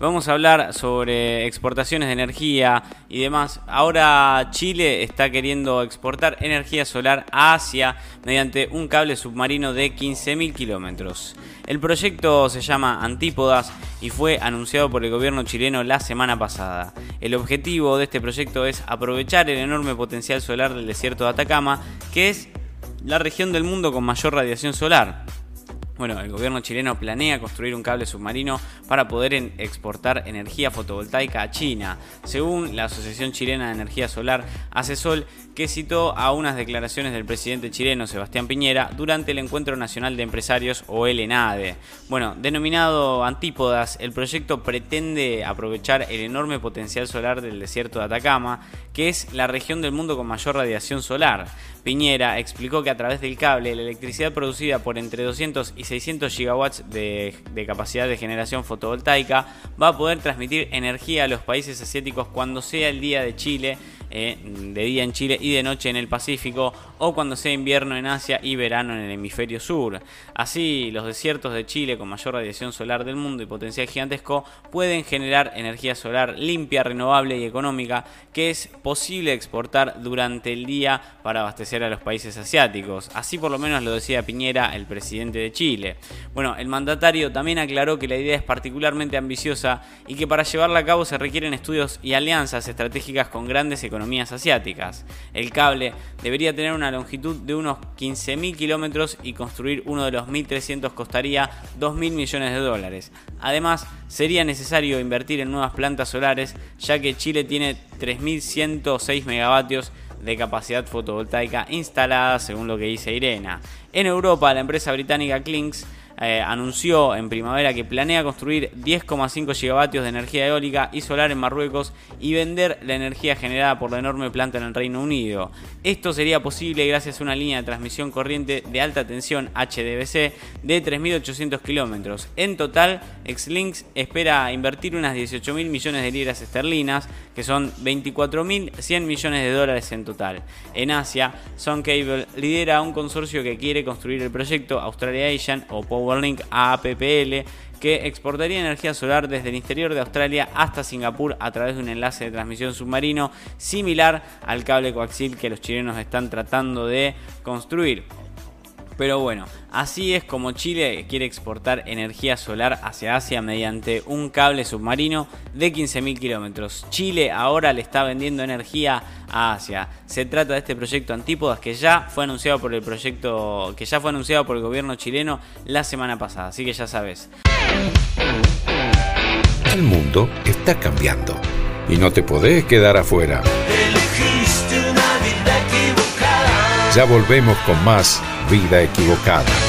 Vamos a hablar sobre exportaciones de energía y demás. Ahora Chile está queriendo exportar energía solar a Asia mediante un cable submarino de 15.000 kilómetros. El proyecto se llama Antípodas y fue anunciado por el gobierno chileno la semana pasada. El objetivo de este proyecto es aprovechar el enorme potencial solar del desierto de Atacama, que es la región del mundo con mayor radiación solar. Bueno, el gobierno chileno planea construir un cable submarino para poder exportar energía fotovoltaica a China, según la Asociación Chilena de Energía Solar, ACESOL, que citó a unas declaraciones del presidente chileno Sebastián Piñera durante el Encuentro Nacional de Empresarios o el ENADE. Bueno, denominado Antípodas, el proyecto pretende aprovechar el enorme potencial solar del desierto de Atacama, que es la región del mundo con mayor radiación solar. Piñera explicó que a través del cable la electricidad producida por entre 200 y 600 gigawatts de, de, capacidad de generación fotovoltaica va a poder transmitir energía a los países asiáticos cuando sea el día de Chile eh, de día en Chile y de noche en el Pacífico, o cuando sea invierno en Asia y verano en el hemisferio sur. Así, los desiertos de Chile con mayor radiación solar del mundo y potencial gigantesco pueden generar energía solar limpia, renovable y económica que es posible exportar durante el día para abastecer a los países asiáticos. Así por lo menos lo decía Piñera, el presidente de Chile. Bueno, el mandatario también aclaró que la idea es particularmente ambiciosa y que para llevarla a cabo se requieren estudios y alianzas estratégicas con grandes economías economías asiáticas. El cable debería tener una longitud de unos 15.000 kilómetros y construir uno de los 1.300 costaría 2.000 millones de dólares. Además, sería necesario invertir en nuevas plantas solares, ya que Chile tiene 3.106 megavatios de capacidad fotovoltaica instalada, según lo que dice Irena. En Europa, la empresa británica Klinks eh, anunció en primavera que planea construir 10,5 gigavatios de energía eólica y solar en Marruecos y vender la energía generada por la enorme planta en el Reino Unido. Esto sería posible gracias a una línea de transmisión corriente de alta tensión HDBC de 3.800 kilómetros. En total, Xlinks espera invertir unas 18.000 millones de libras esterlinas, que son 24.100 millones de dólares en total. En Asia, Sun Cable lidera un consorcio que quiere construir el proyecto Australia Asian o Power Powerlink APPL que exportaría energía solar desde el interior de Australia hasta Singapur a través de un enlace de transmisión submarino similar al cable coaxil que los chilenos están tratando de construir. Pero bueno, así es como Chile quiere exportar energía solar hacia Asia mediante un cable submarino de 15.000 kilómetros. Chile ahora le está vendiendo energía a Asia. Se trata de este proyecto Antípodas que ya fue anunciado por el proyecto que ya fue anunciado por el gobierno chileno la semana pasada. Así que ya sabes. El mundo está cambiando y no te podés quedar afuera. Ya volvemos con más vida equivocada.